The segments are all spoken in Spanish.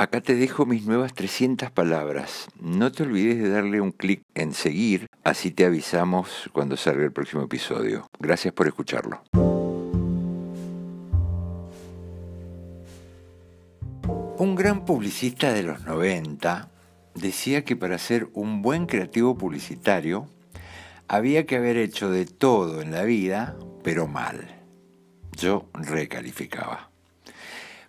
Acá te dejo mis nuevas 300 palabras. No te olvides de darle un clic en seguir, así te avisamos cuando salga el próximo episodio. Gracias por escucharlo. Un gran publicista de los 90 decía que para ser un buen creativo publicitario había que haber hecho de todo en la vida, pero mal. Yo recalificaba.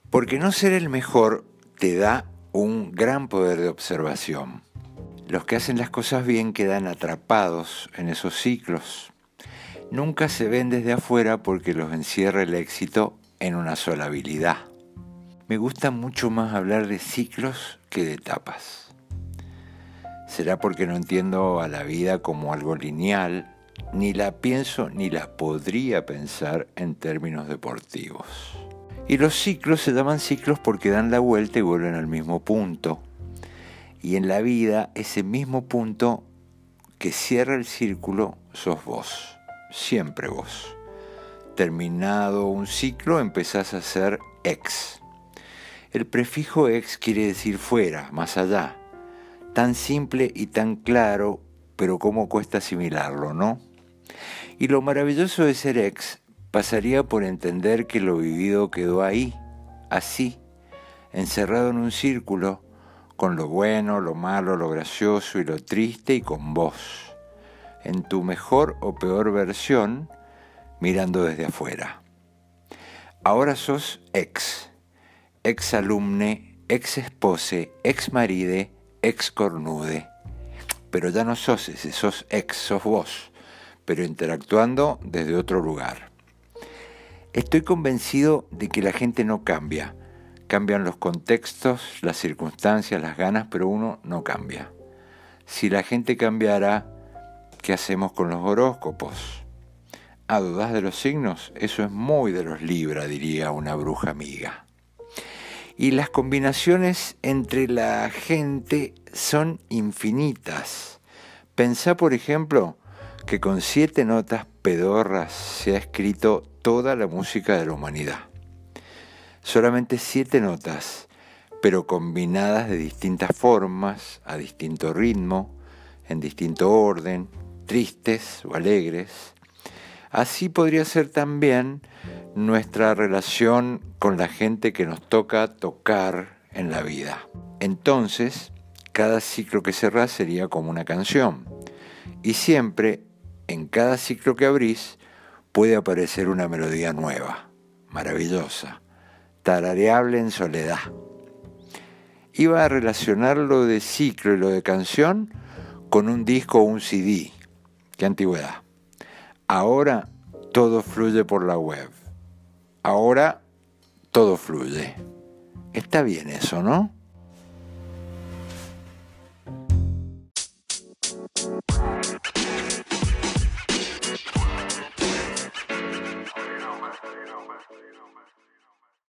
Porque no ser el mejor te da un gran poder de observación. Los que hacen las cosas bien quedan atrapados en esos ciclos. Nunca se ven desde afuera porque los encierra el éxito en una sola habilidad. Me gusta mucho más hablar de ciclos que de etapas. Será porque no entiendo a la vida como algo lineal, ni la pienso ni la podría pensar en términos deportivos. Y los ciclos se llaman ciclos porque dan la vuelta y vuelven al mismo punto. Y en la vida ese mismo punto que cierra el círculo sos vos, siempre vos. Terminado un ciclo empezás a ser ex. El prefijo ex quiere decir fuera, más allá. Tan simple y tan claro, pero cómo cuesta asimilarlo, ¿no? Y lo maravilloso de ser ex pasaría por entender que lo vivido quedó ahí, así, encerrado en un círculo, con lo bueno, lo malo, lo gracioso y lo triste y con vos, en tu mejor o peor versión, mirando desde afuera. Ahora sos ex, ex alumne, ex espose, ex maride, ex cornude. Pero ya no sos ese, sos ex, sos vos, pero interactuando desde otro lugar. Estoy convencido de que la gente no cambia. Cambian los contextos, las circunstancias, las ganas, pero uno no cambia. Si la gente cambiara, ¿qué hacemos con los horóscopos? ¿A dudas de los signos? Eso es muy de los Libra, diría una bruja amiga. Y las combinaciones entre la gente son infinitas. Pensá, por ejemplo, que con siete notas pedorras se ha escrito toda la música de la humanidad. Solamente siete notas, pero combinadas de distintas formas, a distinto ritmo, en distinto orden, tristes o alegres. Así podría ser también nuestra relación con la gente que nos toca tocar en la vida. Entonces, cada ciclo que cerrás sería como una canción. Y siempre, en cada ciclo que abrís, puede aparecer una melodía nueva, maravillosa, tarareable en soledad. Iba a relacionar lo de ciclo y lo de canción con un disco o un CD. ¡Qué antigüedad! Ahora todo fluye por la web. Ahora todo fluye. Está bien eso, ¿no?